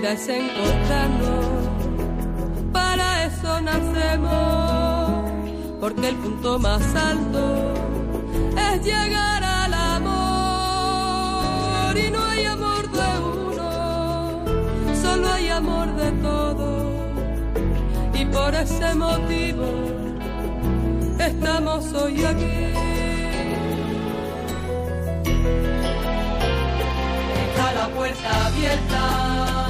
Vida para eso nacemos, porque el punto más alto es llegar al amor. Y no hay amor de uno, solo hay amor de todos. Y por ese motivo estamos hoy aquí. Puerta abierta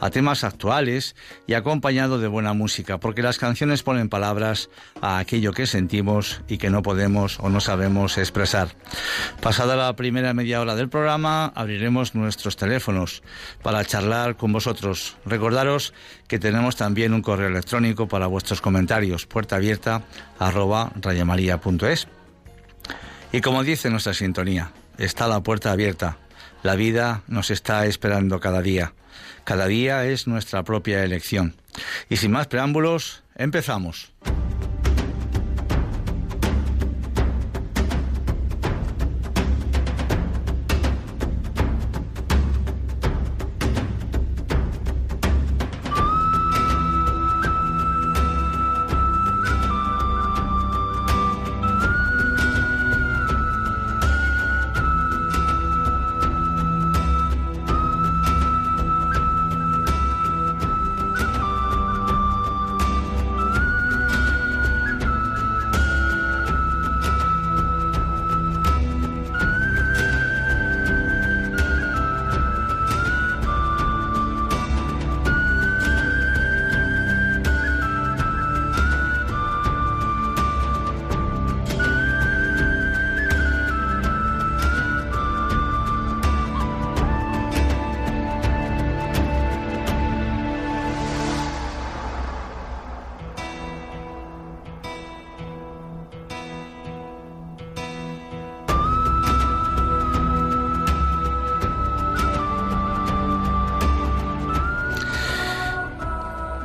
a temas actuales y acompañado de buena música, porque las canciones ponen palabras a aquello que sentimos y que no podemos o no sabemos expresar. Pasada la primera media hora del programa, abriremos nuestros teléfonos para charlar con vosotros. Recordaros que tenemos también un correo electrónico para vuestros comentarios, puerta abierta. Y como dice nuestra sintonía, está la puerta abierta. La vida nos está esperando cada día. Cada día es nuestra propia elección. Y sin más preámbulos, empezamos.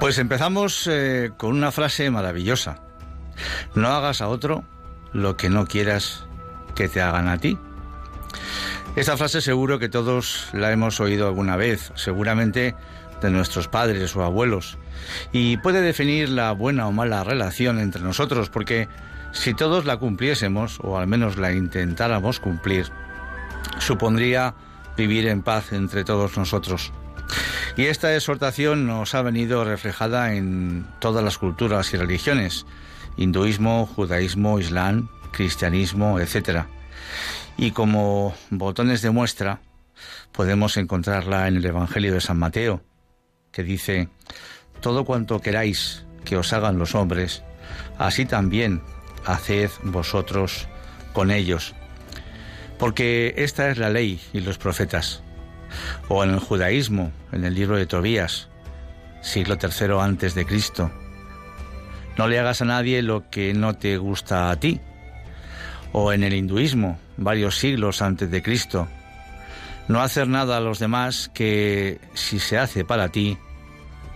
Pues empezamos eh, con una frase maravillosa. No hagas a otro lo que no quieras que te hagan a ti. Esta frase seguro que todos la hemos oído alguna vez, seguramente de nuestros padres o abuelos, y puede definir la buena o mala relación entre nosotros, porque si todos la cumpliésemos, o al menos la intentáramos cumplir, supondría vivir en paz entre todos nosotros. Y esta exhortación nos ha venido reflejada en todas las culturas y religiones, hinduismo, judaísmo, islam, cristianismo, etc. Y como botones de muestra, podemos encontrarla en el Evangelio de San Mateo, que dice, todo cuanto queráis que os hagan los hombres, así también haced vosotros con ellos. Porque esta es la ley y los profetas. O en el judaísmo, en el libro de Tobías, siglo III antes de Cristo. No le hagas a nadie lo que no te gusta a ti. O en el hinduismo, varios siglos antes de Cristo. No hacer nada a los demás que, si se hace para ti,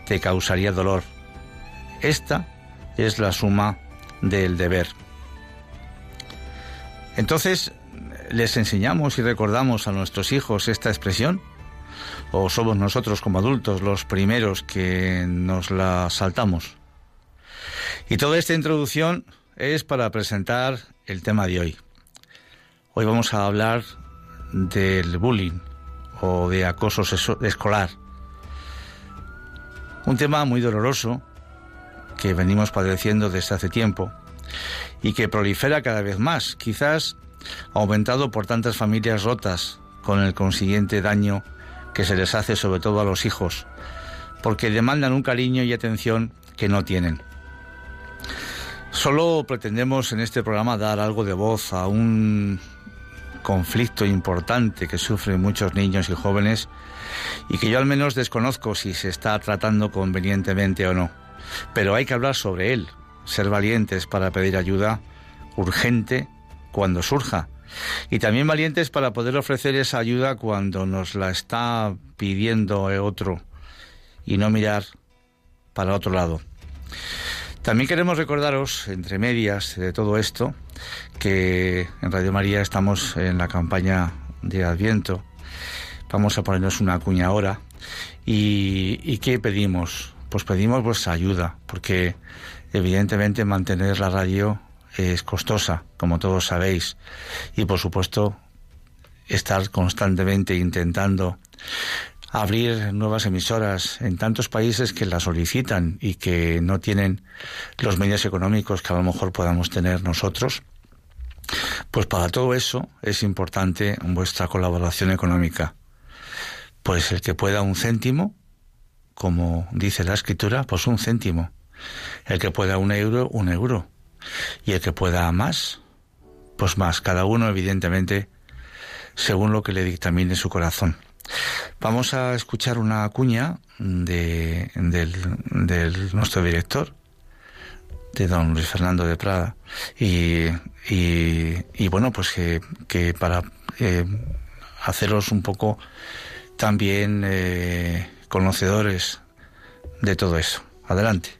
te causaría dolor. Esta es la suma del deber. Entonces, ¿les enseñamos y recordamos a nuestros hijos esta expresión? ¿O somos nosotros como adultos los primeros que nos la saltamos? Y toda esta introducción es para presentar el tema de hoy. Hoy vamos a hablar del bullying o de acoso escolar. Un tema muy doloroso que venimos padeciendo desde hace tiempo y que prolifera cada vez más, quizás aumentado por tantas familias rotas con el consiguiente daño que se les hace sobre todo a los hijos, porque demandan un cariño y atención que no tienen. Solo pretendemos en este programa dar algo de voz a un conflicto importante que sufren muchos niños y jóvenes y que yo al menos desconozco si se está tratando convenientemente o no. Pero hay que hablar sobre él, ser valientes para pedir ayuda urgente cuando surja y también valientes para poder ofrecer esa ayuda cuando nos la está pidiendo otro y no mirar para otro lado. También queremos recordaros, entre medias de todo esto, que en Radio María estamos en la campaña de Adviento. Vamos a ponernos una cuña ahora. ¿Y, y qué pedimos? Pues pedimos vuestra ayuda, porque evidentemente mantener la radio es costosa, como todos sabéis, y por supuesto estar constantemente intentando abrir nuevas emisoras en tantos países que las solicitan y que no tienen los medios económicos que a lo mejor podamos tener nosotros. Pues para todo eso es importante vuestra colaboración económica. Pues el que pueda un céntimo, como dice la escritura, pues un céntimo. El que pueda un euro, un euro. Y el que pueda más, pues más. Cada uno, evidentemente, según lo que le dictamine su corazón. Vamos a escuchar una cuña de, del, nuestro director, de don Luis Fernando de Prada. Y, y, bueno, pues que, para eh, haceros un poco también eh, conocedores de todo eso. Adelante.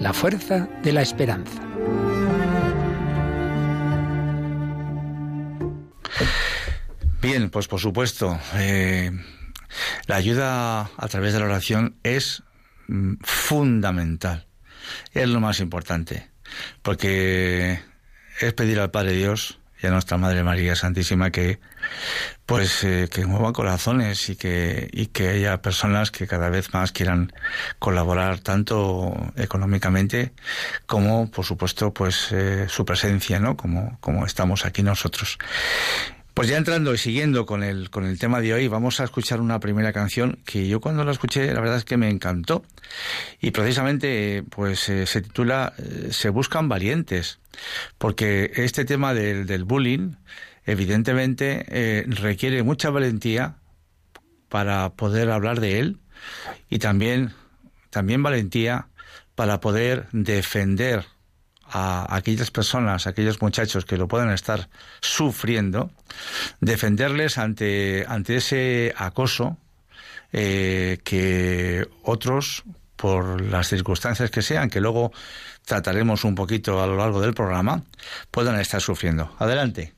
la fuerza de la esperanza. Bien, pues por supuesto, eh, la ayuda a través de la oración es mm, fundamental, es lo más importante, porque es pedir al Padre Dios y a nuestra Madre María Santísima que pues eh, que muevan corazones y que y que haya personas que cada vez más quieran colaborar tanto económicamente como por supuesto pues eh, su presencia no como como estamos aquí nosotros pues ya entrando y siguiendo con el, con el tema de hoy, vamos a escuchar una primera canción que yo cuando la escuché la verdad es que me encantó. Y precisamente pues eh, se titula eh, Se buscan valientes, porque este tema del, del bullying evidentemente eh, requiere mucha valentía para poder hablar de él y también, también valentía para poder defender a aquellas personas, a aquellos muchachos que lo puedan estar sufriendo, defenderles ante, ante ese acoso eh, que otros, por las circunstancias que sean, que luego trataremos un poquito a lo largo del programa, puedan estar sufriendo. Adelante.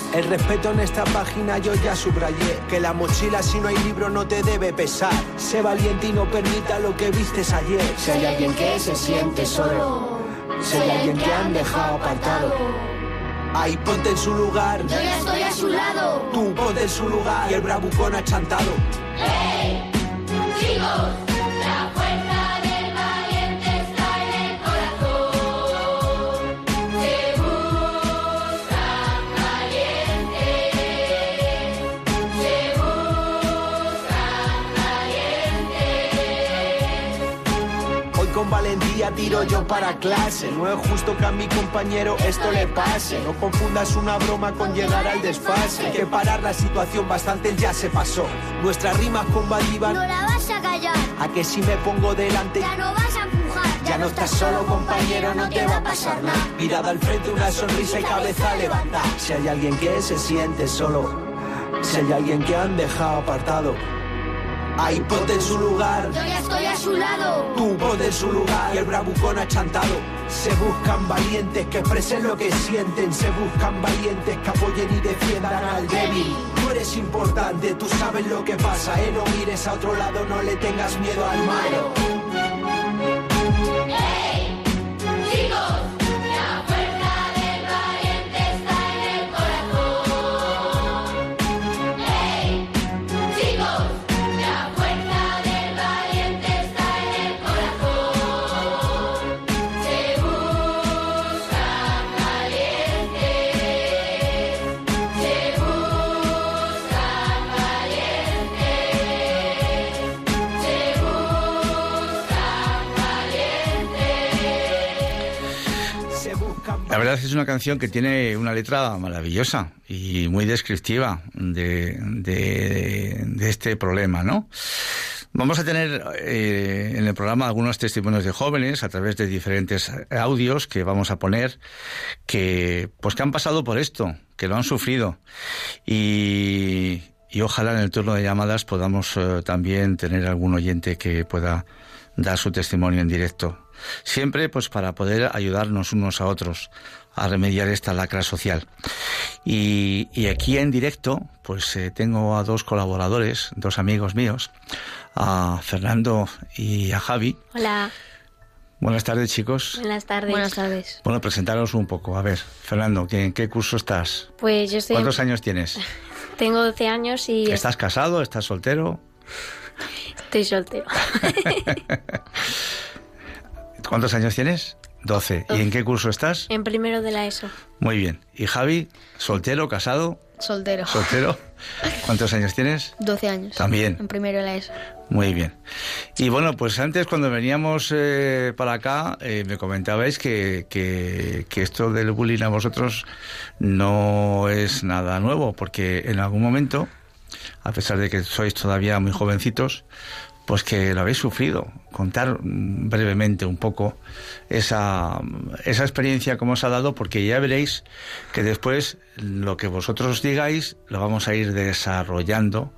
El respeto en esta página yo ya subrayé. Que la mochila si no hay libro no te debe pesar. Sé valiente y no permita lo que vistes ayer. Si hay alguien que se siente solo, Si hay alguien que han dejado apartado. Ahí ponte en su lugar. Yo ya estoy a su lado. Tú ponte en su lugar. Y el bravucón achantado. ¡Hey! Chicos, valentía tiro yo para clase. No es justo que a mi compañero esto le pase. No confundas una broma con llegar al desfase. Hay que parar la situación, bastante ya se pasó. Nuestras rimas combativas. No la vas a callar. A que si me pongo delante. Ya no vas a empujar. Ya no estás solo, compañero, no te va a pasar nada. Mirada al frente, una sonrisa y cabeza levantada. Si hay alguien que se siente solo, si hay alguien que han dejado apartado, ahí ponte en su lugar. Yo ya estoy a su lado. Tú ponte en su lugar y el bravucón achantado. Se buscan valientes que expresen lo que sienten. Se buscan valientes que apoyen y defiendan al débil. Tú eres importante, tú sabes lo que pasa, eh. No mires a otro lado, no le tengas miedo al malo. Es una canción que tiene una letra maravillosa y muy descriptiva de, de- este problema, ¿no? Vamos a tener eh, en el programa algunos testimonios de jóvenes a través de diferentes audios que vamos a poner que pues que han pasado por esto, que lo han sufrido y, y ojalá en el turno de llamadas podamos eh, también tener algún oyente que pueda dar su testimonio en directo. Siempre pues para poder ayudarnos unos a otros a remediar esta lacra social. Y, y aquí en directo pues eh, tengo a dos colaboradores, dos amigos míos, a Fernando y a Javi. Hola, Buenas tardes chicos. buenas tardes. Buenas tardes. Bueno, presentaros un poco. A ver, Fernando, ¿qué- ¿en qué curso estás? Pues yo estoy, ¿Cuántos años tienes? tengo 12 años y ¿Estás casado? ¿Estás soltero? estoy soltero. ¿Cuántos años tienes? 12. ¿Y en qué curso estás? en primero de la ESO, Muy bien. ¿Y Javi? ¿Soltero? ¿Casado? Soltero. ¿Soltero? ¿Cuántos años tienes? 12 años. También. En primero de la ESO. Muy bien. Y bueno, pues antes cuando veníamos eh, para acá eh, me comentabais que, que, que esto del bullying a vosotros no es nada nuevo, porque en algún momento, a pesar de que sois todavía muy jovencitos, pues que lo habéis sufrido. Contar brevemente un poco esa, esa experiencia que os ha dado, porque ya veréis que después lo que vosotros digáis lo vamos a ir desarrollando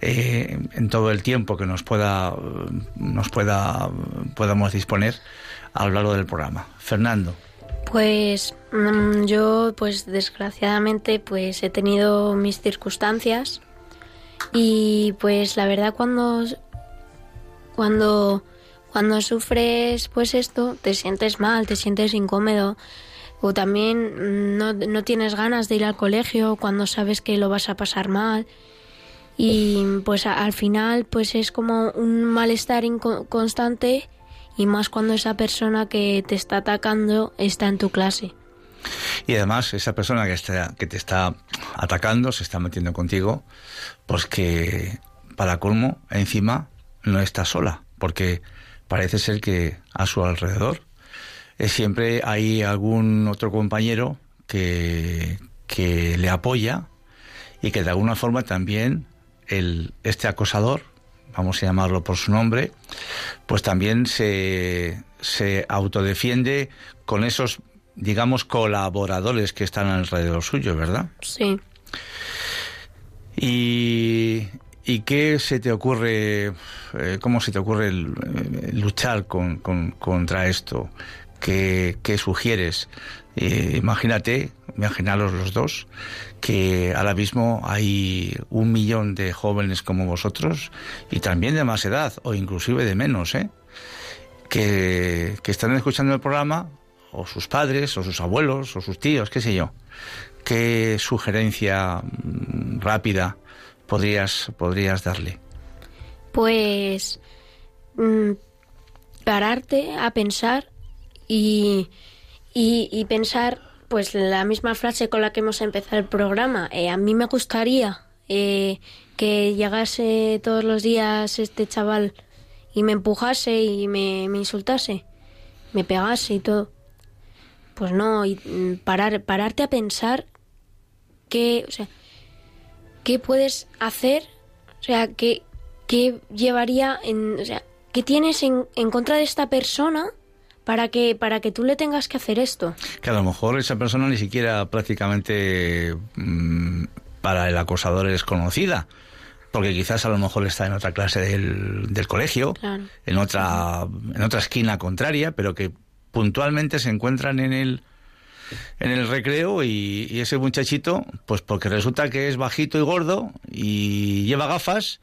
eh, en todo el tiempo que nos pueda nos pueda podamos disponer a lo largo del programa. Fernando, Pues mm, yo, pues desgraciadamente, pues he tenido mis circunstancias y pues la verdad cuando cuando cuando sufres pues esto te sientes mal, te sientes incómodo o también mm, no, no tienes ganas de ir al colegio cuando sabes que lo vas a pasar mal y pues al final pues es como un malestar constante y más cuando esa persona que te está atacando está en tu clase. Y además, esa persona que, está, que te está atacando, se está metiendo contigo, pues que para colmo, encima, no está sola, porque parece ser que a su alrededor eh, siempre hay algún otro compañero que, que le apoya y que de alguna forma también el, este acosador, vamos a llamarlo por su nombre, pues también se, se autodefiende con esos, digamos, colaboradores que están alrededor suyo, ¿verdad? Sí. ¿Y, y qué se te ocurre, eh, cómo se te ocurre eh, luchar con, con- contra esto? ¿Qué, sugieres? Eh, imagínate, imaginaros los dos, que ahora mismo hay un millón de jóvenes como vosotros y también de más edad o inclusive de menos, ¿eh? que, que están escuchando el programa, o sus padres, o sus abuelos, o sus tíos, qué sé yo. ¿Qué sugerencia mm, rápida podrías, podrías darle? Pues mm, pararte a pensar y, y, pensar pues la misma frase con la que hemos empezado el programa. Eh, a mí me gustaría eh, que llegase todos los días este chaval y me empujase y me, me insultase, me pegase y todo. Pues no, y mm, parar, pararte a pensar qué, o sea, qué puedes hacer, o sea, qué, qué llevaría en, o sea, qué tienes en, en contra de esta persona para que para que tú le tengas que hacer esto. Que a lo mejor esa persona ni siquiera prácticamente mm, para el acosador es conocida, porque quizás a lo mejor está en otra clase del, del colegio, Claro. en otra en otra esquina contraria, pero que puntualmente se encuentran en el en el recreo y, ese muchachito, pues porque resulta que es bajito y gordo y lleva gafas,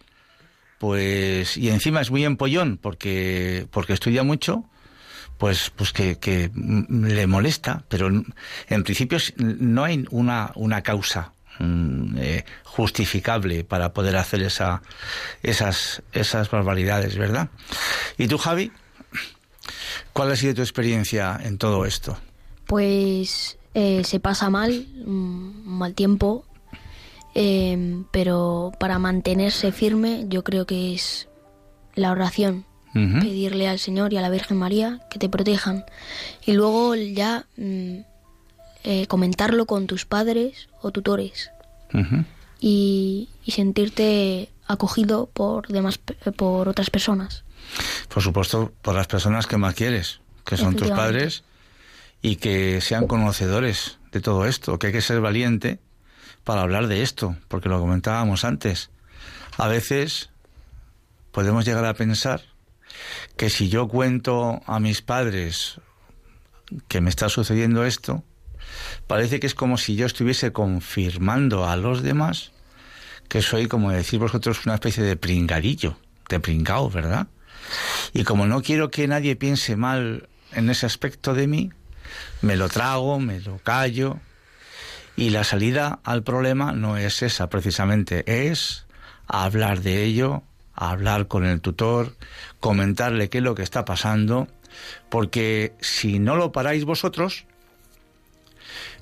pues y encima es muy empollón porque porque estudia mucho, pues pues que, que le molesta, pero en principio no hay una una causa mm, eh, justificable para poder hacer esa esas esas barbaridades, ¿verdad? ¿Y tú, Javi? ¿Cuál ha sido tu experiencia en todo esto? Pues eh, se pasa mal, un mal tiempo, eh, pero para mantenerse firme yo creo que es la oración, pedirle al Señor y a la Virgen María que te protejan. Y luego ya mm, eh, comentarlo con tus padres o tutores. Y, y sentirte acogido por demás por otras personas. Por supuesto, por las personas que más quieres, que son tus padres, y que sean conocedores de todo esto, que hay que ser valiente para hablar de esto, porque lo comentábamos antes. A veces podemos llegar a pensar que si yo cuento a mis padres que me está sucediendo esto, parece que es como si yo estuviese confirmando a los demás que soy, como decir vosotros, una especie de pringadillo, de pringao, ¿verdad? Y como no quiero que nadie piense mal en ese aspecto de mí, me lo trago, me lo callo. Y la salida al problema no es esa precisamente, es hablar de ello, hablar con el tutor, comentarle qué es lo que está pasando, porque si no lo paráis vosotros,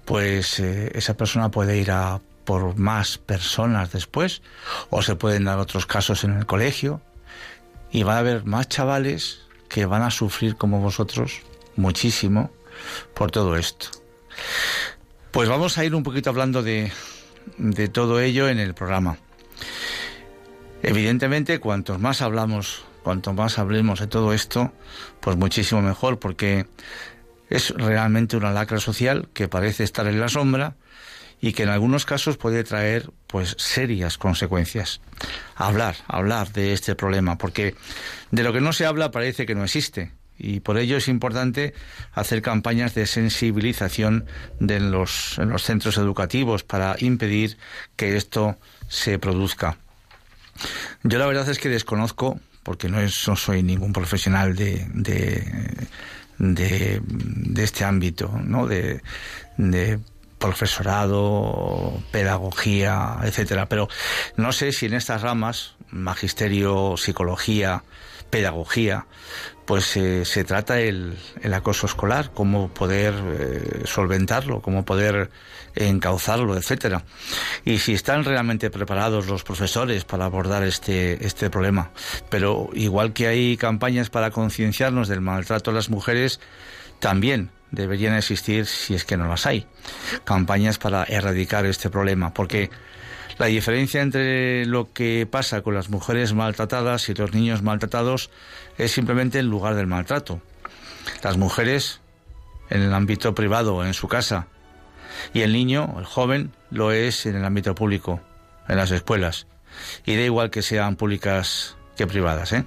pues eh, esa persona puede ir a por más personas después, o se pueden dar otros casos en el colegio, y va a haber más chavales que van a sufrir como vosotros muchísimo por todo esto. Pues vamos a ir un poquito hablando de, de todo ello en el programa. Evidentemente, cuantos más hablamos, cuanto más hablemos de todo esto, pues muchísimo mejor, porque es realmente una lacra social que parece estar en la sombra y que en algunos casos puede traer pues serias consecuencias. Hablar, hablar de este problema, porque de lo que no se habla parece que no existe. Y por ello es importante hacer campañas de sensibilización de los, en los centros educativos para impedir que esto se produzca. Yo la verdad es que desconozco, porque no, es, no soy ningún profesional de, de, este ámbito, ¿no? De, de profesorado, pedagogía, etcétera. Pero no sé si en estas ramas, magisterio, psicología, pedagogía, pues eh, se trata el, el, acoso escolar, cómo poder eh, solventarlo, cómo poder encauzarlo, etcétera. Y si están realmente preparados los profesores para abordar este, este problema. Pero igual que hay campañas para concienciarnos del maltrato a las mujeres, también deberían existir, si es que no las hay, campañas para erradicar este problema, porque la diferencia entre lo que pasa con las mujeres maltratadas y los niños maltratados es simplemente el lugar del maltrato. Las mujeres en el ámbito privado, en su casa, y el niño, el joven, lo es en el ámbito público, en las escuelas. Y da igual que sean públicas que privadas, ¿eh?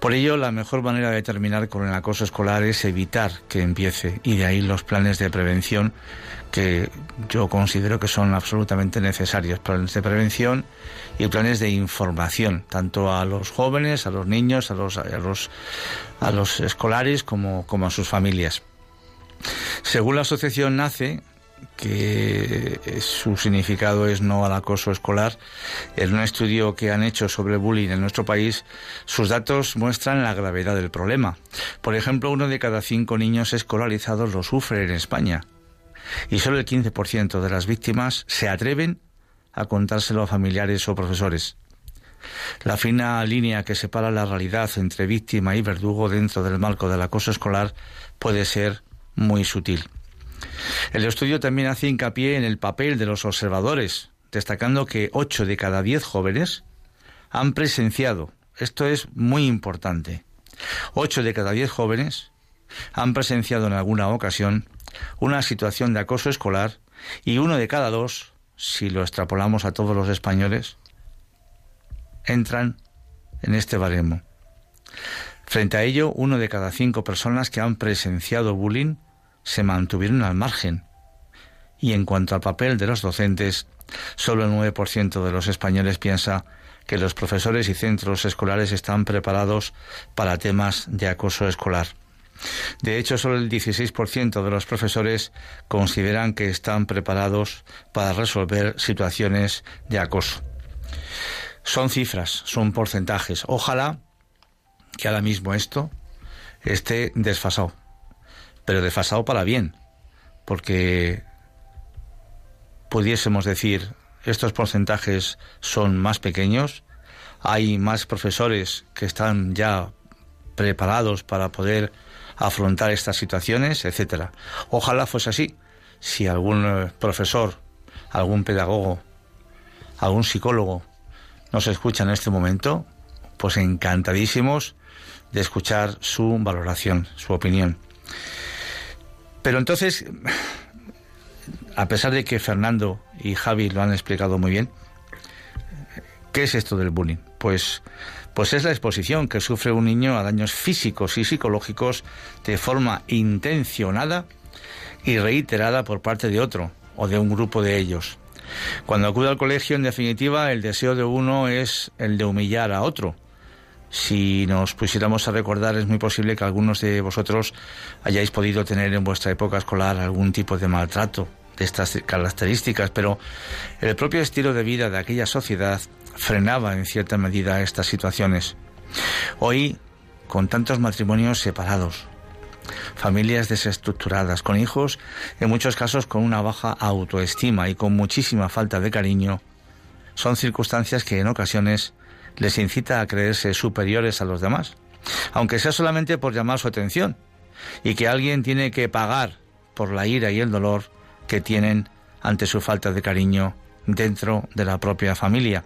Por ello, la mejor manera de terminar con el acoso escolar es evitar que empiece, y de ahí los planes de prevención que yo considero que son absolutamente necesarios, planes de prevención y planes de información, tanto a los jóvenes, a los niños, a los, a los, a los escolares como, como a sus familias. Según la asociación NACE, que su significado es no al acoso escolar. En un estudio que han hecho sobre bullying en nuestro país, sus datos muestran la gravedad del problema. Por ejemplo, uno de cada cinco niños escolarizados lo sufre en España. Y solo el 15% de las víctimas se atreven a contárselo a familiares o profesores. La fina línea que separa la realidad entre víctima y verdugo dentro del marco del acoso escolar puede ser muy sutil. El estudio también hace hincapié en el papel de los observadores, destacando que 8 de cada 10 jóvenes han presenciado, esto es muy importante, 8 de cada 10 jóvenes han presenciado en alguna ocasión una situación de acoso escolar y uno de cada dos, si lo extrapolamos a todos los españoles, entran en este baremo. Frente a ello, uno de cada cinco personas que han presenciado bullying se mantuvieron al margen. Y en cuanto al papel de los docentes, solo el 9% de los españoles piensa que los profesores y centros escolares están preparados para temas de acoso escolar. De hecho, solo el 16% de los profesores consideran que están preparados para resolver situaciones de acoso. Son cifras, son porcentajes. Ojalá que ahora mismo esto esté desfasado pero desfasado para bien, porque pudiésemos decir estos porcentajes son más pequeños, hay más profesores que están ya preparados para poder afrontar estas situaciones, etcétera. Ojalá fuese así. Si algún eh, profesor, algún pedagogo, algún psicólogo nos escucha en este momento, pues encantadísimos de escuchar su valoración, su opinión. Pero entonces, a pesar de que Fernando y Javi lo han explicado muy bien, ¿qué es esto del bullying? Pues, pues es la exposición que sufre un niño a daños físicos y psicológicos de forma intencionada y reiterada por parte de otro o de un grupo de ellos. Cuando acude al colegio, en definitiva, el deseo de uno es el de humillar a otro si nos pusiéramos a recordar, es muy posible que algunos de vosotros hayáis podido tener en vuestra época escolar algún tipo de maltrato de estas características, pero el propio estilo de vida de aquella sociedad frenaba en cierta medida estas situaciones. Hoy, con tantos matrimonios separados, familias desestructuradas, con hijos en muchos casos con una baja autoestima y con muchísima falta de cariño, son circunstancias que en ocasiones les incita a creerse superiores a los demás, aunque sea solamente por llamar su atención, y que alguien tiene que pagar por la ira y el dolor que tienen ante su falta de cariño dentro de la propia familia,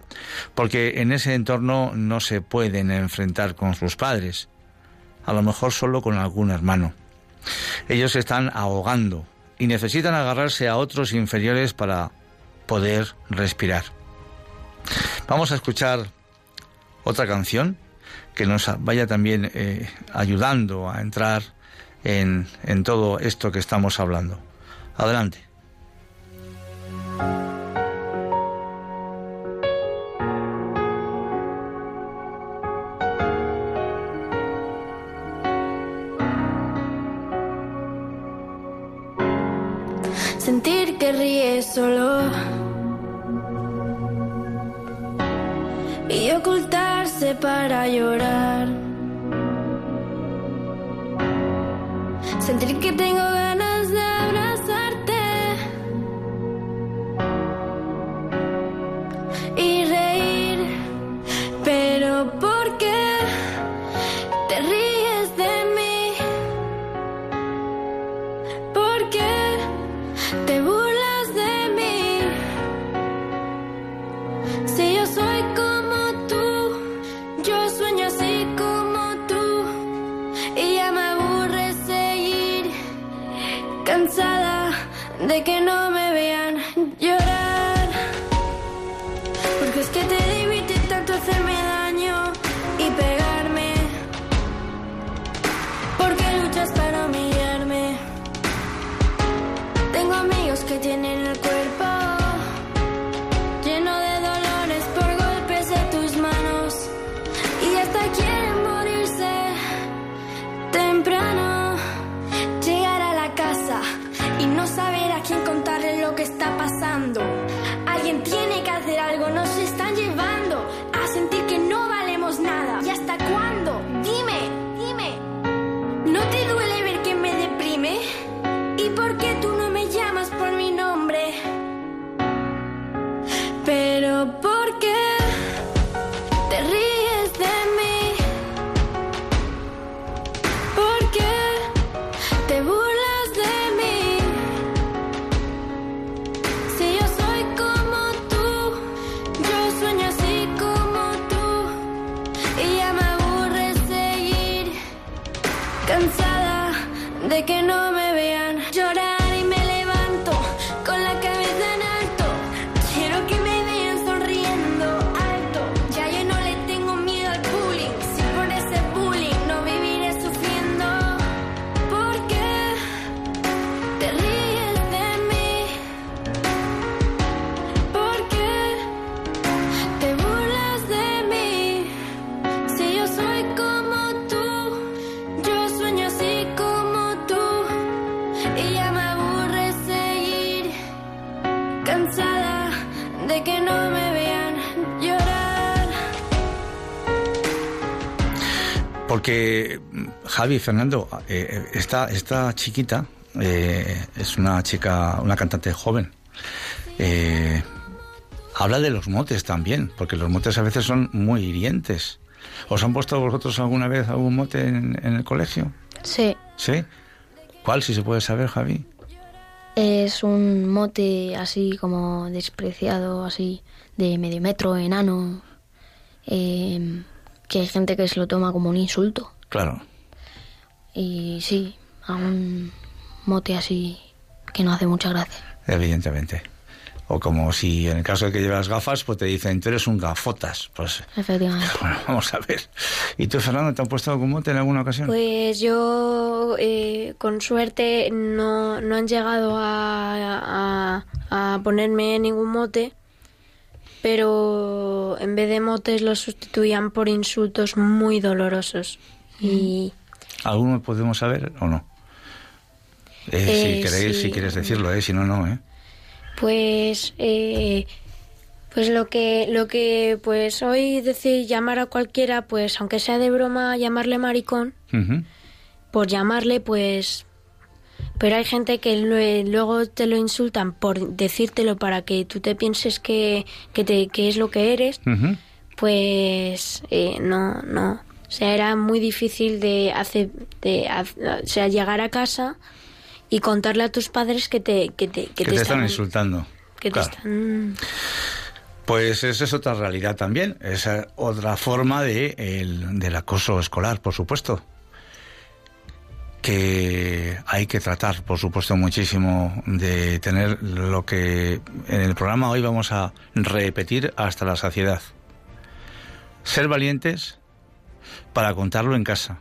porque en ese entorno no se pueden enfrentar con sus padres, a lo mejor solo con algún hermano. Ellos se están ahogando y necesitan agarrarse a otros inferiores para poder respirar. Vamos a escuchar otra canción que nos vaya también eh, ayudando a entrar en, en todo esto que estamos hablando. Adelante. sentir que ríes solo y ocultarse para llorar. Sentir que tengo ganas Porque, Javi, Fernando, eh, eh, esta, esta chiquita eh, es una chica, una cantante joven. Eh, habla de los motes también, porque los motes a veces son muy hirientes. ¿Os han puesto vosotros alguna vez algún mote en, en el colegio? Sí, ¿Sí? ¿Cuál, si se puede saber, Javi? es un mote así como despreciado, así de medio metro, enano, eh, que hay gente que se lo toma como un insulto. Claro. Y sí, a un mote así que no hace mucha gracia. Evidentemente. O como si en el caso de que llevas gafas, pues te dicen, tú eres un gafotas. Pues Efectivamente. bueno, vamos a ver. ¿Y tú, Fernando, te han puesto algún mote en alguna ocasión? Pues yo, eh, con suerte, no, no han llegado a, a- a ponerme ningún mote, pero en vez de motes los sustituían por insultos muy dolorosos. Y ¿Alguno podemos saber o no? Eh, Eh, si queréis, sí. si quieres decirlo, eh, si no, no, ¿eh? pues, eh, pues lo que, lo que, pues hoy decir llamar a cualquiera, pues aunque sea de broma, llamarle maricón, por llamarle, pues... Pero hay gente que lue- luego te lo insultan por decírtelo para que tú te pienses que, que, te, que es lo que eres, pues eh, no, no. O sea, era muy difícil de hacer, de, o sea, llegar a casa y contarle a tus padres que te, que te, Que, te, están insultando. que te están- Pues esa es otra realidad también. Es eh, otra forma de, el- del acoso escolar, por supuesto. Que hay que tratar, por supuesto, muchísimo de tener lo que en el programa hoy vamos a repetir hasta la saciedad. Ser valientes para contarlo en casa.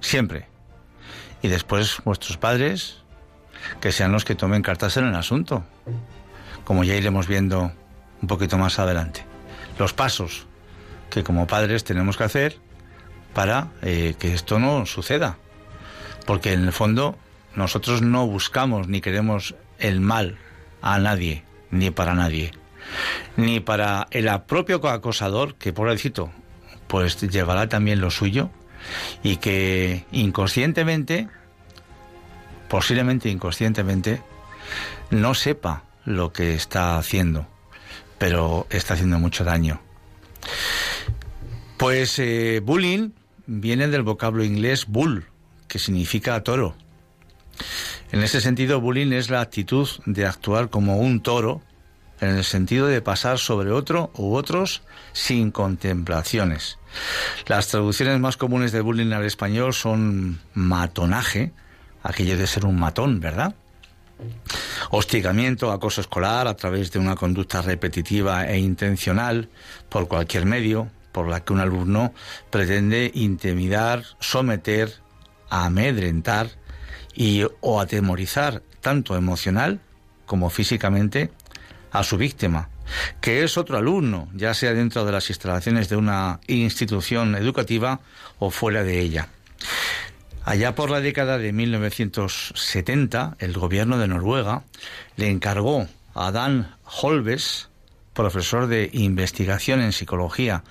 Siempre. Y después vuestros padres, que sean los que tomen cartas en el asunto. Como ya iremos viendo un poquito más adelante. Los pasos que como padres tenemos que hacer para eh, que esto no suceda. Porque en el fondo nosotros no buscamos ni queremos el mal a nadie, ni para nadie, ni para el propio acosador, que pobrecito, pues llevará también lo suyo, y que inconscientemente, posiblemente inconscientemente, no sepa lo que está haciendo, pero está haciendo mucho daño. Pues eh, bullying viene del vocablo inglés bull, que significa toro. En ese sentido, bullying es la actitud de actuar como un toro, en el sentido de pasar sobre otro u otros sin contemplaciones. Las traducciones más comunes de bullying al español son matonaje, aquello de ser un matón, ¿verdad? Hostigamiento, acoso escolar a través de una conducta repetitiva e intencional por cualquier medio por la que un alumno pretende intimidar, someter, amedrentar y o atemorizar tanto emocional como físicamente a su víctima, que es otro alumno, ya sea dentro de las instalaciones de una institución educativa o fuera de ella. Allá por la década de 1970, el gobierno de Noruega le encargó a Dan Holves, profesor de investigación en psicología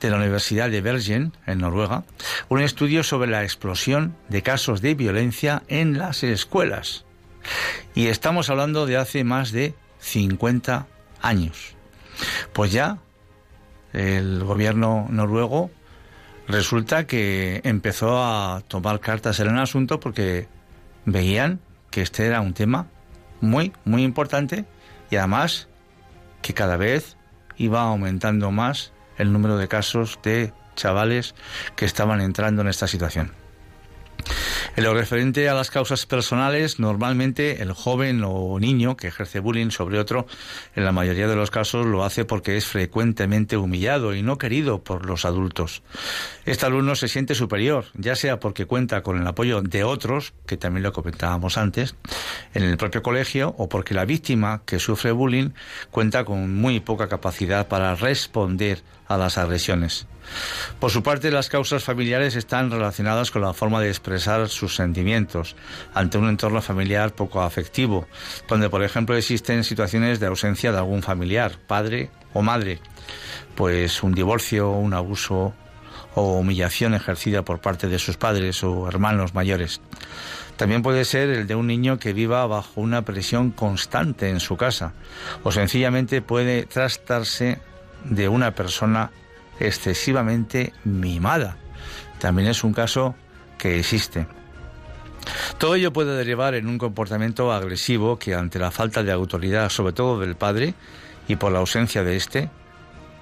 de la Universidad de Bergen, en Noruega, un estudio sobre la explosión de casos de violencia en las escuelas. Y estamos hablando de hace más de 50 años. Pues ya el gobierno noruego resulta que empezó a tomar cartas en el asunto porque veían que este era un tema muy, muy importante y además que cada vez iba aumentando más el número de casos de chavales que estaban entrando en esta situación. En lo referente a las causas personales, normalmente el joven o niño que ejerce bullying sobre otro, en la mayoría de los casos lo hace porque es frecuentemente humillado y no querido por los adultos. Este alumno se siente superior, ya sea porque cuenta con el apoyo de otros, que también lo comentábamos antes, en el propio colegio, o porque la víctima que sufre bullying cuenta con muy poca capacidad para responder a las agresiones. Por su parte, las causas familiares están relacionadas con la forma de expresar sus sentimientos ante un entorno familiar poco afectivo, donde, por ejemplo, existen situaciones de ausencia de algún familiar, padre o madre, pues un divorcio, un abuso o humillación ejercida por parte de sus padres o hermanos mayores. También puede ser el de un niño que viva bajo una presión constante en su casa o sencillamente puede tratarse de una persona excesivamente mimada. También es un caso que existe. Todo ello puede derivar en un comportamiento agresivo que ante la falta de autoridad, sobre todo del padre, y por la ausencia de éste,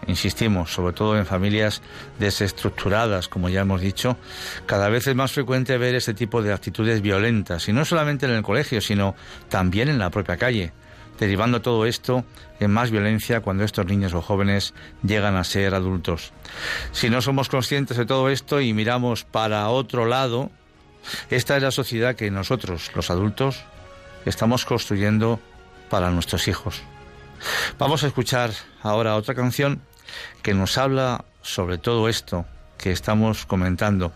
insistimos, sobre todo en familias desestructuradas, como ya hemos dicho, cada vez es más frecuente ver este tipo de actitudes violentas, y no solamente en el colegio, sino también en la propia calle derivando todo esto en más violencia cuando estos niños o jóvenes llegan a ser adultos. Si no somos conscientes de todo esto y miramos para otro lado, esta es la sociedad que nosotros, los adultos, estamos construyendo para nuestros hijos. Vamos a escuchar ahora otra canción que nos habla sobre todo esto que estamos comentando.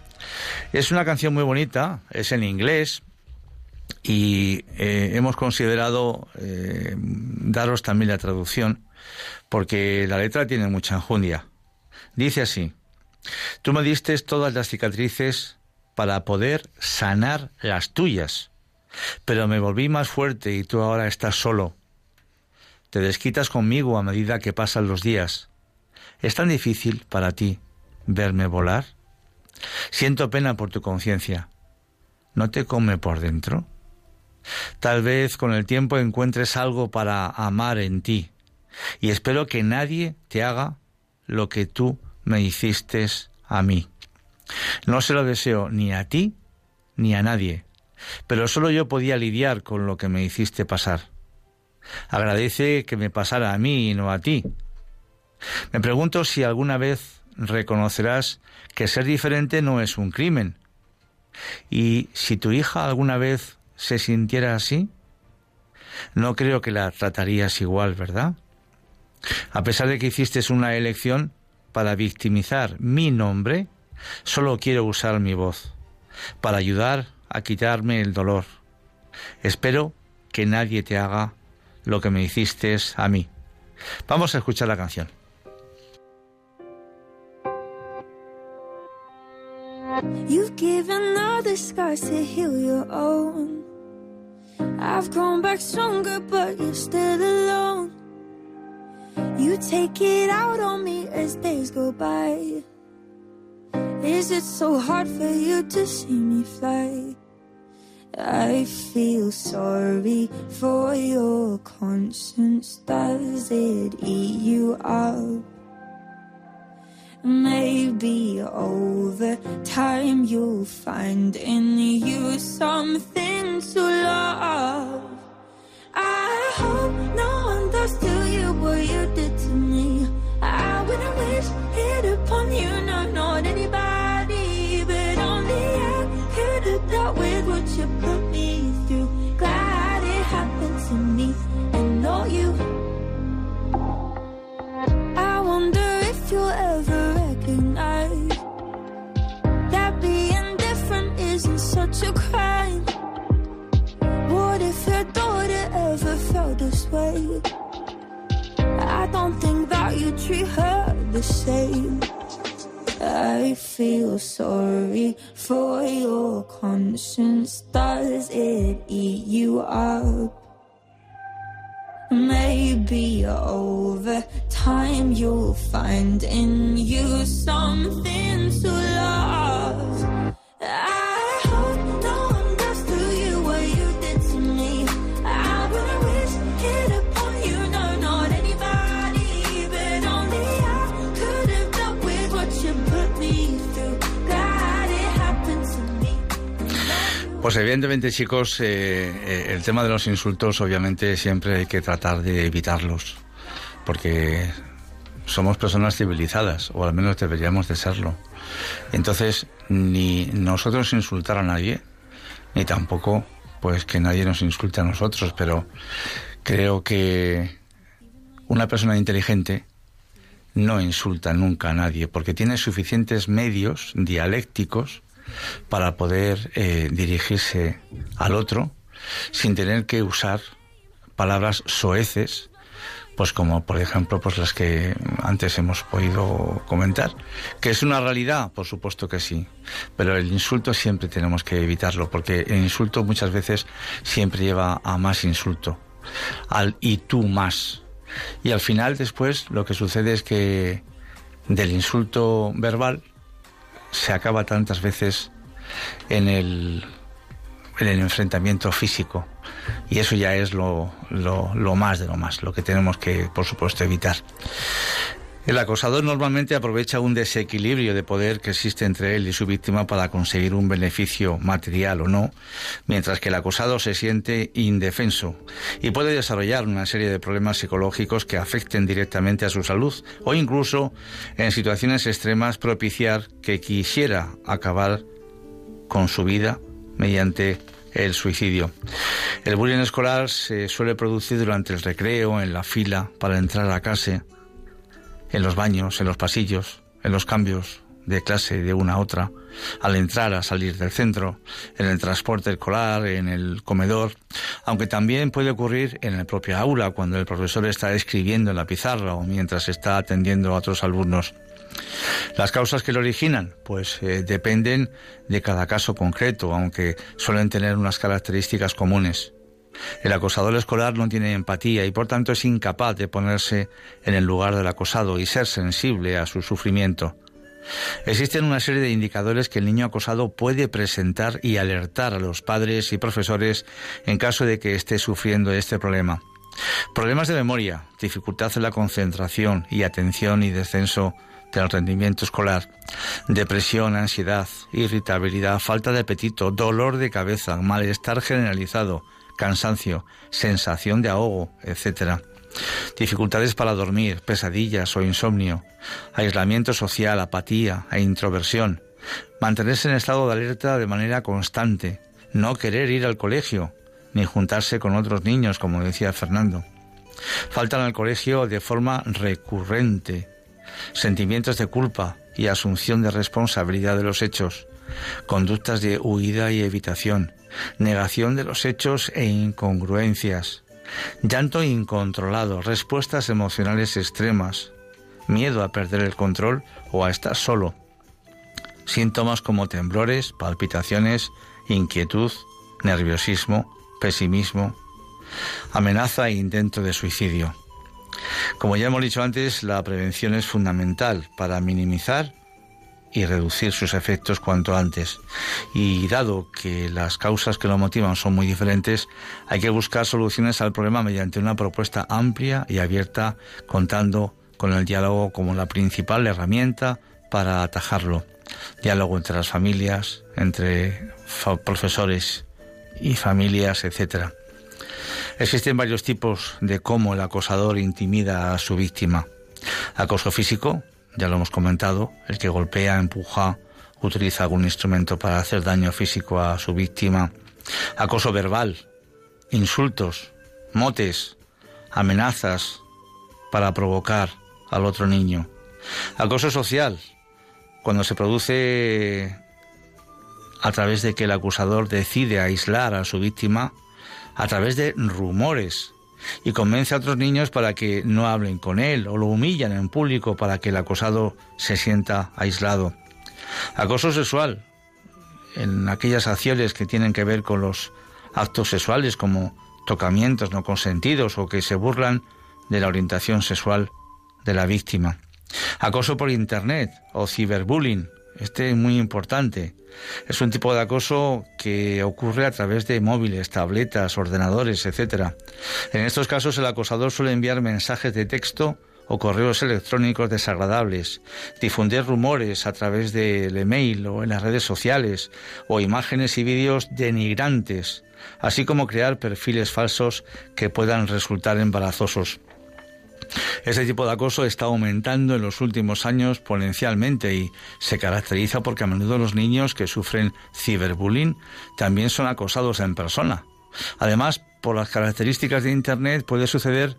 Es una canción muy bonita, es en inglés, y eh, hemos considerado eh, daros también la traducción porque la letra tiene mucha enjundia. Dice así, tú me diste todas las cicatrices para poder sanar las tuyas, pero me volví más fuerte y tú ahora estás solo. Te desquitas conmigo a medida que pasan los días. ¿Es tan difícil para ti verme volar? Siento pena por tu conciencia. ¿No te come por dentro? Tal vez con el tiempo encuentres algo para amar en ti. Y espero que nadie te haga lo que tú me hiciste a mí. No se lo deseo ni a ti ni a nadie, pero solo yo podía lidiar con lo que me hiciste pasar. Agradece que me pasara a mí y no a ti. Me pregunto si alguna vez reconocerás que ser diferente no es un crimen. Y si tu hija alguna vez se sintiera así, no creo que la tratarías igual, ¿verdad? A pesar de que hiciste una elección para victimizar mi nombre, solo quiero usar mi voz para ayudar a quitarme el dolor. Espero que nadie te haga lo que me hiciste a mí. Vamos a escuchar la canción. I've grown back stronger, but you're still alone. You take it out on me as days go by. Is it so hard for you to see me fly? I feel sorry for your conscience. Does it eat you up? Maybe over time you'll find in you something to love. I hope no one does to you what you did to me. I wouldn't wish it upon you, such a crime. What if your daughter ever felt this way? I don't think that you treat her the same. I feel sorry for your conscience. Does it eat you up? Maybe over time you'll find in you something to love. Pues evidentemente, chicos, eh, eh, el tema de los insultos, obviamente, siempre hay que tratar de evitarlos, porque somos personas civilizadas, o al menos deberíamos de serlo. Entonces, ni nosotros insultar a nadie, ni tampoco, pues, que nadie nos insulte a nosotros, pero creo que una persona inteligente no insulta nunca a nadie, porque tiene suficientes medios dialécticos para poder eh, dirigirse al otro sin tener que usar palabras soeces, pues como por ejemplo pues las que antes hemos podido comentar. ¿Que es una realidad? Por supuesto que sí. Pero el insulto siempre tenemos que evitarlo, porque el insulto muchas veces siempre lleva a más insulto. Al y tú más. Y al final después lo que sucede es que del insulto verbal se acaba tantas veces en el, en el enfrentamiento físico. Y eso ya es lo, lo, lo más de lo más, lo que tenemos que, por supuesto, evitar. El acosador normalmente aprovecha un desequilibrio de poder que existe entre él y su víctima para conseguir un beneficio material o no, mientras que el acosado se siente indefenso y puede desarrollar una serie de problemas psicológicos que afecten directamente a su salud o incluso en situaciones extremas propiciar que quisiera acabar con su vida mediante el suicidio. El bullying escolar se suele producir durante el recreo, en la fila para entrar a clase, en los baños, en los pasillos, en los cambios de clase de una a otra, al entrar, a salir del centro, en el transporte escolar, en el comedor, aunque también puede ocurrir en el propio aula, cuando el profesor está escribiendo en la pizarra o mientras está atendiendo a otros alumnos. Las causas que lo originan, pues eh, dependen de cada caso concreto, aunque suelen tener unas características comunes. El acosador escolar no tiene empatía y por tanto es incapaz de ponerse en el lugar del acosado y ser sensible a su sufrimiento. Existen una serie de indicadores que el niño acosado puede presentar y alertar a los padres y profesores en caso de que esté sufriendo este problema. Problemas de memoria, dificultad en la concentración y atención y descenso del rendimiento escolar, depresión, ansiedad, irritabilidad, falta de apetito, dolor de cabeza, malestar generalizado, cansancio, sensación de ahogo, etc. Dificultades para dormir, pesadillas o insomnio, aislamiento social, apatía e introversión, mantenerse en estado de alerta de manera constante, no querer ir al colegio, ni juntarse con otros niños, como decía Fernando. Faltan al colegio de forma recurrente, sentimientos de culpa y asunción de responsabilidad de los hechos, conductas de huida y evitación, negación de los hechos e incongruencias, llanto incontrolado, respuestas emocionales extremas, miedo a perder el control o a estar solo, síntomas como temblores, palpitaciones, inquietud, nerviosismo, pesimismo, amenaza e intento de suicidio. Como ya hemos dicho antes, la prevención es fundamental para minimizar y reducir sus efectos cuanto antes. Y dado que las causas que lo motivan son muy diferentes, hay que buscar soluciones al problema mediante una propuesta amplia y abierta, contando con el diálogo como la principal herramienta para atajarlo. Diálogo entre las familias, entre profesores y familias, etcétera. Existen varios tipos de cómo el acosador intimida a su víctima. Acoso físico, ya lo hemos comentado, el que golpea, empuja, utiliza algún instrumento para hacer daño físico a su víctima. Acoso verbal, insultos, motes, amenazas para provocar al otro niño. Acoso social, cuando se produce a través de que el acusador decide aislar a su víctima a través de rumores y convence a otros niños para que no hablen con él o lo humillan en público para que el acosado se sienta aislado. Acoso sexual, en aquellas acciones que tienen que ver con los actos sexuales como tocamientos no consentidos o que se burlan de la orientación sexual de la víctima. Acoso por Internet o ciberbullying, este es muy importante. Es un tipo de acoso que ocurre a través de móviles, tabletas, ordenadores, etc. En estos casos el acosador suele enviar mensajes de texto o correos electrónicos desagradables, difundir rumores a través del email o en las redes sociales, o imágenes y vídeos denigrantes, así como crear perfiles falsos que puedan resultar embarazosos. Este tipo de acoso está aumentando en los últimos años exponencialmente y se caracteriza porque a menudo los niños que sufren ciberbullying también son acosados en persona. Además, por las características de Internet puede suceder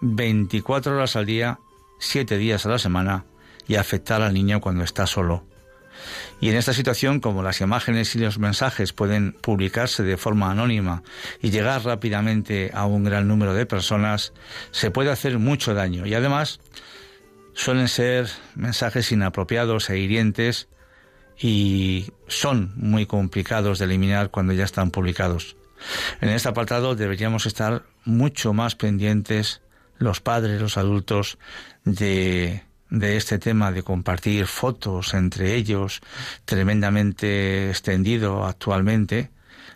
24 horas al día, 7 días a la semana y afectar al niño cuando está solo. Y en esta situación, como las imágenes y los mensajes pueden publicarse de forma anónima y llegar rápidamente a un gran número de personas, se puede hacer mucho daño. Y además, suelen ser mensajes inapropiados e hirientes y son muy complicados de eliminar cuando ya están publicados. En este apartado deberíamos estar mucho más pendientes los padres, los adultos, de de este tema de compartir fotos entre ellos, tremendamente extendido actualmente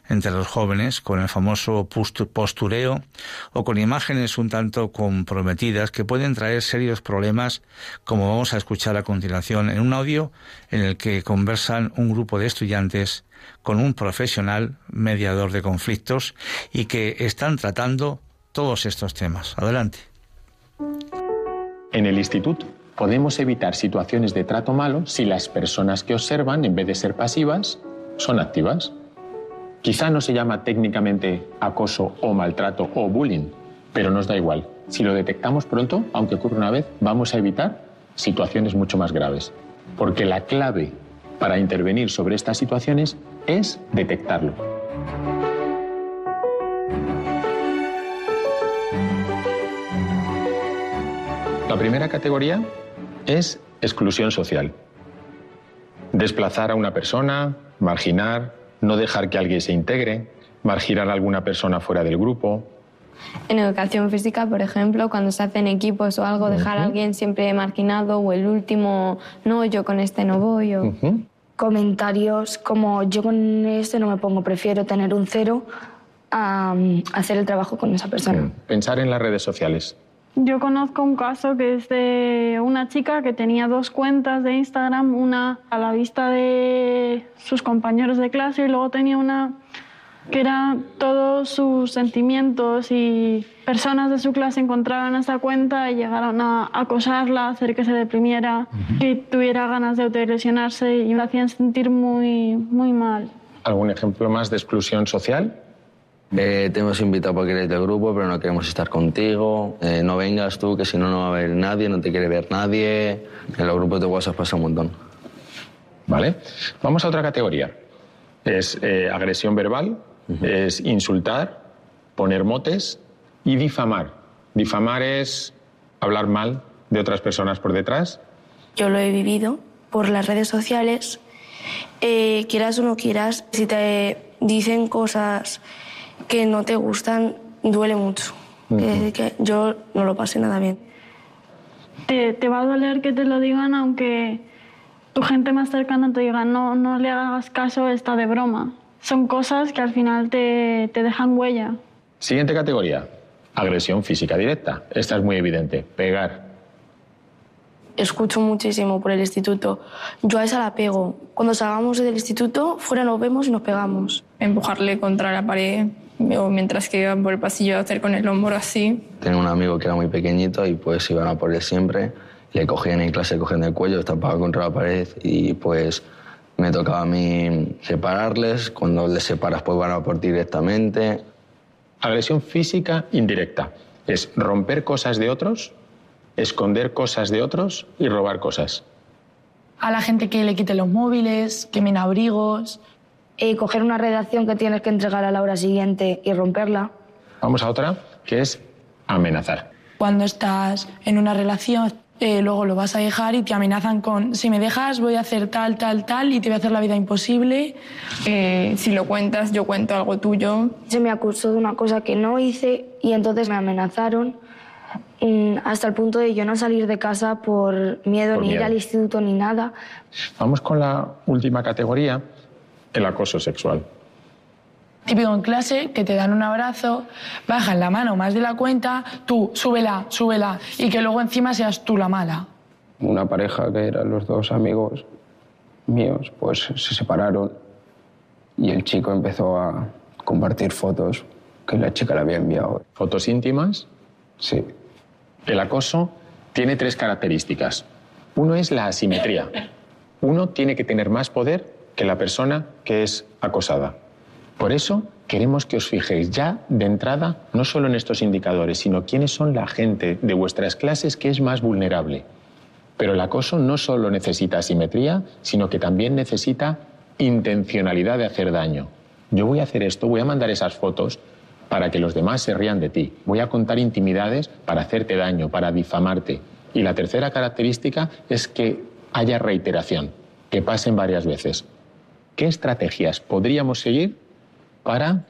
entre los jóvenes, con el famoso postureo o con imágenes un tanto comprometidas que pueden traer serios problemas, como vamos a escuchar a continuación en un audio en el que conversan un grupo de estudiantes con un profesional mediador de conflictos y que están tratando todos estos temas. Adelante. En el instituto podemos evitar situaciones de trato malo si las personas que observan, en vez de ser pasivas, son activas. Quizá no se llama técnicamente acoso o maltrato o bullying, pero nos da igual. Si lo detectamos pronto, aunque ocurra una vez, vamos a evitar situaciones mucho más graves. Porque la clave para intervenir sobre estas situaciones es detectarlo. La primera categoría es exclusión social. Desplazar a una persona, marginar, no dejar que alguien se integre, marginar a alguna persona fuera del grupo. En educación física, por ejemplo, cuando se hacen equipos o algo, dejar a alguien siempre marginado o el último, no, yo con este no voy. O... Comentarios como yo con este no me pongo, prefiero tener un cero a um, hacer el trabajo con esa persona. Pensar en las redes sociales. Yo conozco un caso que es de una chica que tenía dos cuentas de Instagram, una a la vista de sus compañeros de clase y luego tenía una que era todos sus sentimientos y personas de su clase encontraron esa cuenta y llegaron a acosarla, hacer que se deprimiera, que tuviera ganas de autolesionarse y la hacían sentir muy, muy mal. ¿Algún ejemplo más de exclusión social? Eh, te hemos invitado porque eres del grupo, pero no queremos estar contigo. Eh, no vengas tú, que si no, no va a haber nadie, no te quiere ver nadie. En los grupos de WhatsApp pasa un montón. Vale. Vamos a otra categoría. Es eh, agresión verbal, es insultar, poner motes y difamar. Difamar es hablar mal de otras personas por detrás. Yo lo he vivido por las redes sociales. Eh, quieras o no quieras, si te dicen cosas que no te gustan, duele mucho. Es decir, que yo no lo pasé nada bien. Te, te va a doler que te lo digan aunque tu gente más cercana te diga no, no le hagas caso, está de broma. Son cosas que al final te, te dejan huella. Siguiente categoría, agresión física directa. Esta es muy evidente, pegar. Escucho muchísimo por el instituto. Yo a esa la pego. Cuando salgamos del instituto, fuera nos vemos y nos pegamos. empujarle contra la pared o mientras que iba por el pasillo hacer con el hombro así. Tenía un amigo que era muy pequeñito y pues iban a por él siempre. Le cogían en clase, cogían el cuello, estampaba contra la pared y pues me tocaba a mí separarles. Cuando les separas pues van a por ti directamente. Agresión física indirecta. Es romper cosas de otros, esconder cosas de otros y robar cosas. A la gente que le quite los móviles, quemen abrigos. Eh, coger una redacción que tienes que entregar a la hora siguiente y romperla. Vamos a otra, que es amenazar. Cuando estás en una relación, eh, luego lo vas a dejar y te amenazan con si me dejas voy a hacer tal, tal, tal y te voy a hacer la vida imposible. Eh, si lo cuentas, yo cuento algo tuyo. Se me acusó de una cosa que no hice y entonces me amenazaron hasta el punto de yo no salir de casa por miedo Por ni ir miedo. al instituto ni nada. Vamos con la última categoría, el acoso sexual. Típico en clase que te dan un abrazo, bajan la mano más de la cuenta, tú súbela, súbela y que luego encima seas tú la mala. Una pareja que eran los dos amigos míos, pues se separaron y el chico empezó a compartir fotos que la chica le había enviado. ¿Fotos íntimas? Sí. El acoso tiene tres características. Uno es la asimetría. Uno tiene que tener más poder que la persona que es acosada. Por eso queremos que os fijéis ya de entrada no solo en estos indicadores, sino quiénes son la gente de vuestras clases que es más vulnerable. Pero el acoso no solo necesita asimetría, sino que también necesita intencionalidad de hacer daño. Yo voy a hacer esto, voy a mandar esas fotos para que los demás se rían de ti. Voy a contar intimidades para hacerte daño, para difamarte. Y la tercera característica es que haya reiteración, que pasen varias veces. ¿Qué estrategias podríamos seguir para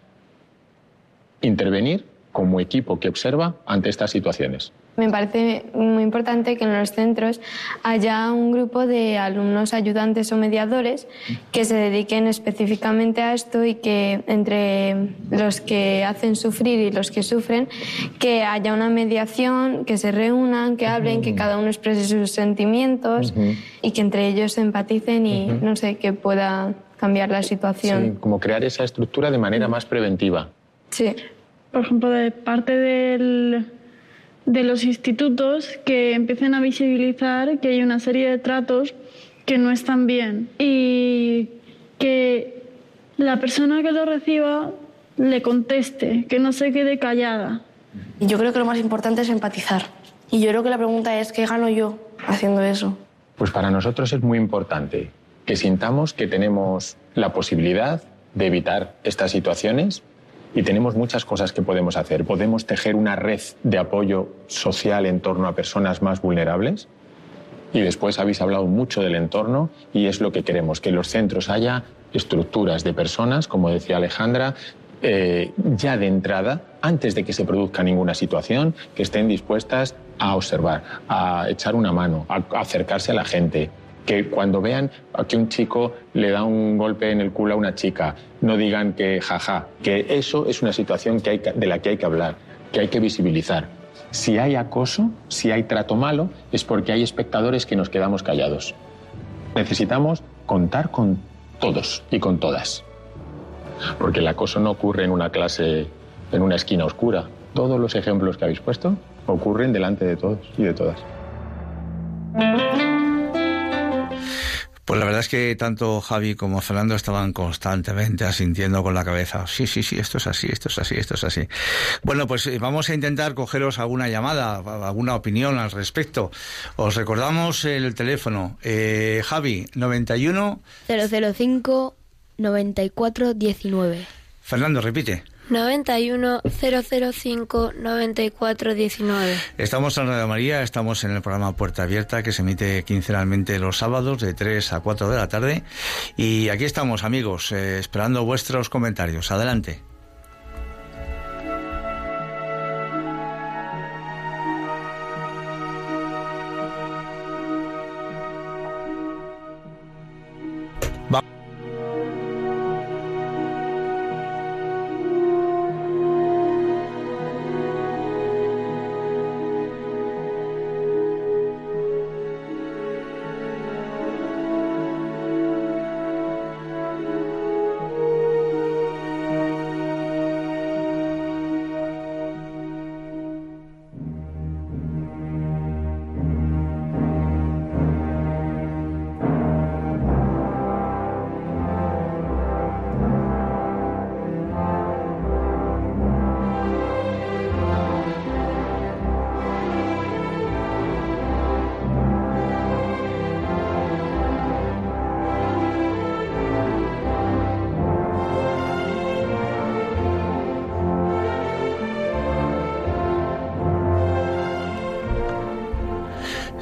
intervenir como equipo que observa ante estas situaciones? Me parece muy importante que en los centros haya un grupo de alumnos ayudantes o mediadores que se dediquen específicamente a esto y que entre los que hacen sufrir y los que sufren, que haya una mediación, que se reúnan, que hablen, que cada uno exprese sus sentimientos y que entre ellos se empaticen y no sé, que pueda cambiar la situación. Sí, como crear esa estructura de manera más preventiva. Sí. Por ejemplo, de parte del- de los institutos que empiecen a visibilizar que hay una serie de tratos que no están bien y que la persona que lo reciba le conteste, que no se quede callada. Y yo creo que lo más importante es empatizar. Y yo creo que la pregunta es, ¿qué gano yo haciendo eso? Pues para nosotros es muy importante que sintamos que tenemos la posibilidad de evitar estas situaciones y tenemos muchas cosas que podemos hacer. Podemos tejer una red de apoyo social en torno a personas más vulnerables y después habéis hablado mucho del entorno y es lo que queremos, que en los centros haya estructuras de personas, como decía Alejandra, eh, ya de entrada, antes de que se produzca ninguna situación, que estén dispuestas a observar, a echar una mano, a acercarse a la gente, que cuando vean a que un chico le da un golpe en el culo a una chica, no digan que jaja, que eso es una situación que hay de la que hay que hablar, que hay que visibilizar. Si hay acoso, si hay trato malo, es porque hay espectadores que nos quedamos callados. Necesitamos contar con todos y con todas. Porque el acoso no ocurre en una clase, en una esquina oscura. Todos los ejemplos que habéis puesto ocurren delante de todos y de todas. Pues la verdad es que tanto Javi como Fernando estaban constantemente asintiendo con la cabeza. Sí, sí, sí, esto es así, esto es así, esto es así. Bueno, pues eh, vamos a intentar cogeros alguna llamada, alguna opinión al respecto. Os recordamos el teléfono. Eh, Javi, 91 005 94 19. Fernando, repite. 91 005 94 19. Estamos en Radio María, estamos en el programa Puerta Abierta que se emite quincenalmente los sábados de 3 a 4 de la tarde. Y aquí estamos, amigos, eh, esperando vuestros comentarios. Adelante.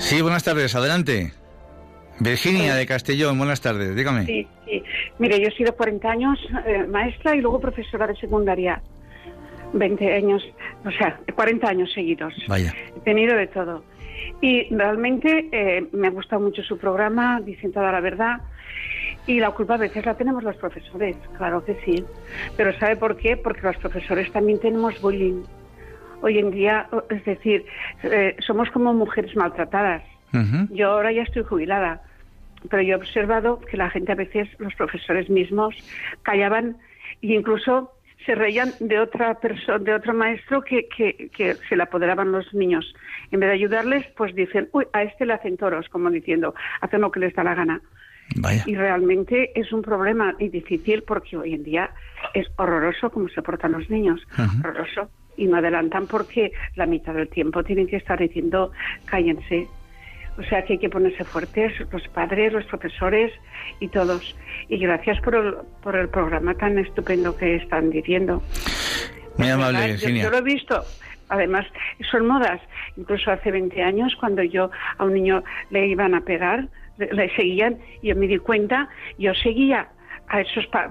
Sí, buenas tardes, adelante. Virginia de Castellón, buenas tardes, dígame. Sí, sí. Mire, yo he sido 40 años eh, maestra y luego profesora de secundaria. 20 años, o sea, 40 años seguidos. Vaya. He tenido de todo. Y realmente eh, me ha gustado mucho su programa, dicen toda la verdad. Y la culpa a veces la tenemos los profesores, claro que sí. Pero ¿sabe por qué? Porque los profesores también tenemos bullying. Hoy en día, es decir, eh, somos como mujeres maltratadas. Yo ahora ya estoy jubilada, pero yo he observado que la gente a veces, los profesores mismos, callaban e incluso se reían de otra persona, de otro maestro que, que, que se le apoderaban los niños. En vez de ayudarles, pues dicen, uy, a este le hacen toros, como diciendo, hacen lo que les da la gana. Y realmente es un problema y difícil porque hoy en día es horroroso cómo se portan los niños, horroroso. Y no adelantan porque la mitad del tiempo tienen que estar diciendo cállense. O sea que hay que ponerse fuertes, los padres, los profesores y todos. Y gracias por el, por el programa tan estupendo que están diciendo. Muy amable, ¿verdad? Yo- Virginia. Yo, lo he visto. Además, son modas. Incluso hace 20 años, cuando yo a un niño le iban a pegar, le, le seguían, y yo me di cuenta, yo seguía a esos. pa-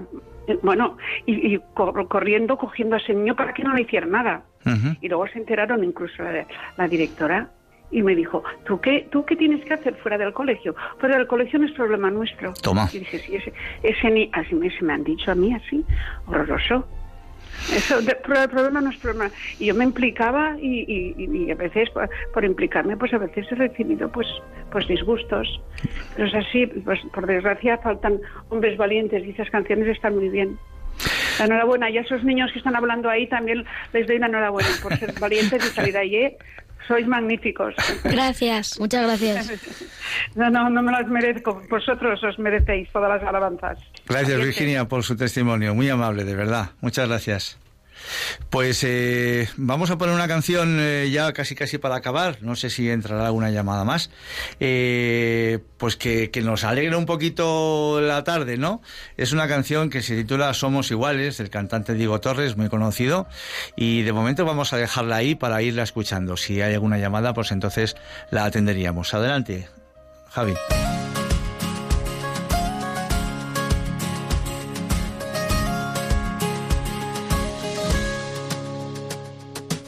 bueno, y, y cor- corriendo, cogiendo a ese niño para que no le hiciera nada. Y luego se enteraron incluso la, la directora y me dijo, ¿tú qué, ¿tú qué tienes que hacer fuera del colegio? Fuera del colegio no es problema nuestro. Toma. Y dije, sí, ese, ese así me, se me han dicho a mí así, horroroso. Eso, de- el problema no es problema. Y yo me implicaba y, y- a veces, por, por implicarme, pues a veces he recibido pues, pues disgustos. Pero es así, pues por desgracia faltan hombres valientes y esas canciones están muy bien. La enhorabuena. Y a esos niños que están hablando ahí también les doy la enhorabuena por ser valientes y salir de allí. ¿eh? Sois magníficos. Gracias. Muchas gracias. No, no, no me las merezco. Vosotros os merecéis todas las alabanzas. Gracias, Virginia, por su testimonio. Muy amable, de verdad. Muchas gracias. Pues eh, vamos a poner una canción eh, ya casi casi para acabar. No sé si entrará alguna llamada más. Eh, pues que, que nos alegre un poquito la tarde, ¿no? Es una canción que se titula Somos Iguales, del cantante Diego Torres, muy conocido. Y de momento vamos a dejarla ahí para irla escuchando. Si hay alguna llamada, pues entonces la atenderíamos. Adelante, Javi.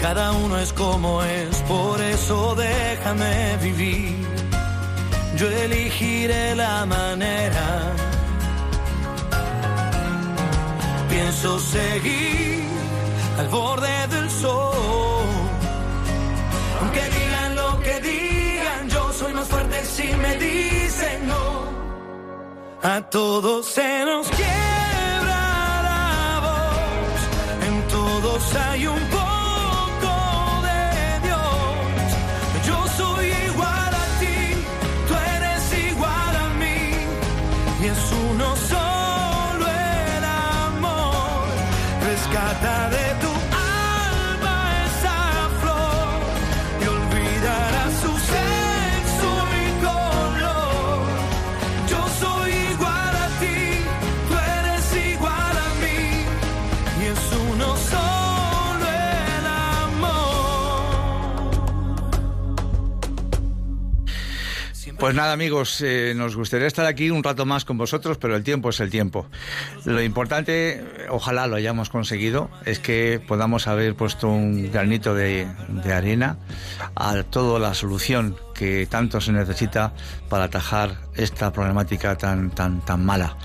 Cada uno es como es, por eso déjame vivir. Yo elegiré la manera. Pienso seguir al borde del sol. Aunque digan lo que digan, yo soy más fuerte si me dicen no. A todos se nos quiebra Pues nada, amigos, eh, nos gustaría estar aquí un rato más con vosotros, pero el tiempo es el tiempo. Lo importante, ojalá lo hayamos conseguido, es que podamos haber puesto un granito de, de arena a toda la solución que tanto se necesita para atajar esta problemática tan, tan, tan mala.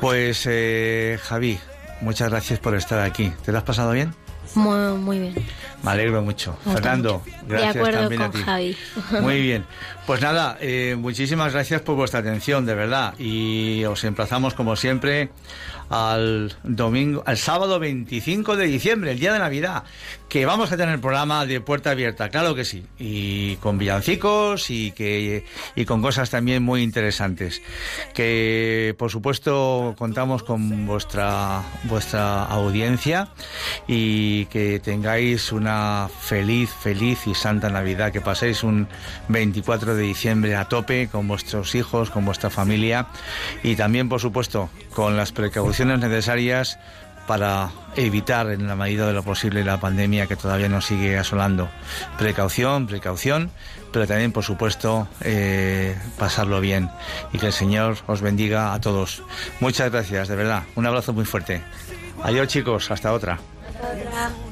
Pues, eh, Javi, muchas gracias por estar aquí. ¿Te lo has pasado bien? Muy, muy bien. Me alegro mucho. Fernando, gracias de acuerdo también con a ti. Javi. Muy bien. Pues nada, eh, muchísimas gracias por vuestra atención, de verdad. Y os emplazamos, como siempre, al domingo, al sábado 25 de diciembre, el día de Navidad, que vamos a tener programa de puerta abierta, claro que sí. Y con villancicos y que y con cosas también muy interesantes. Que por supuesto contamos con vuestra vuestra audiencia y que tengáis una feliz, feliz y santa Navidad, que paséis un 24 de diciembre a tope con vuestros hijos, con vuestra familia y también, por supuesto, con las precauciones necesarias para evitar en la medida de lo posible la pandemia que todavía nos sigue asolando. Precaución, precaución, pero también, por supuesto, eh, pasarlo bien y que el Señor os bendiga a todos. Muchas gracias, de verdad. Un abrazo muy fuerte. Adiós chicos, hasta otra. Y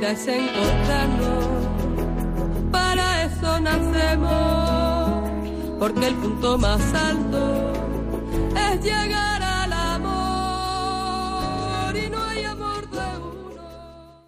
Vida es para eso nacemos, porque el punto más alto es llegar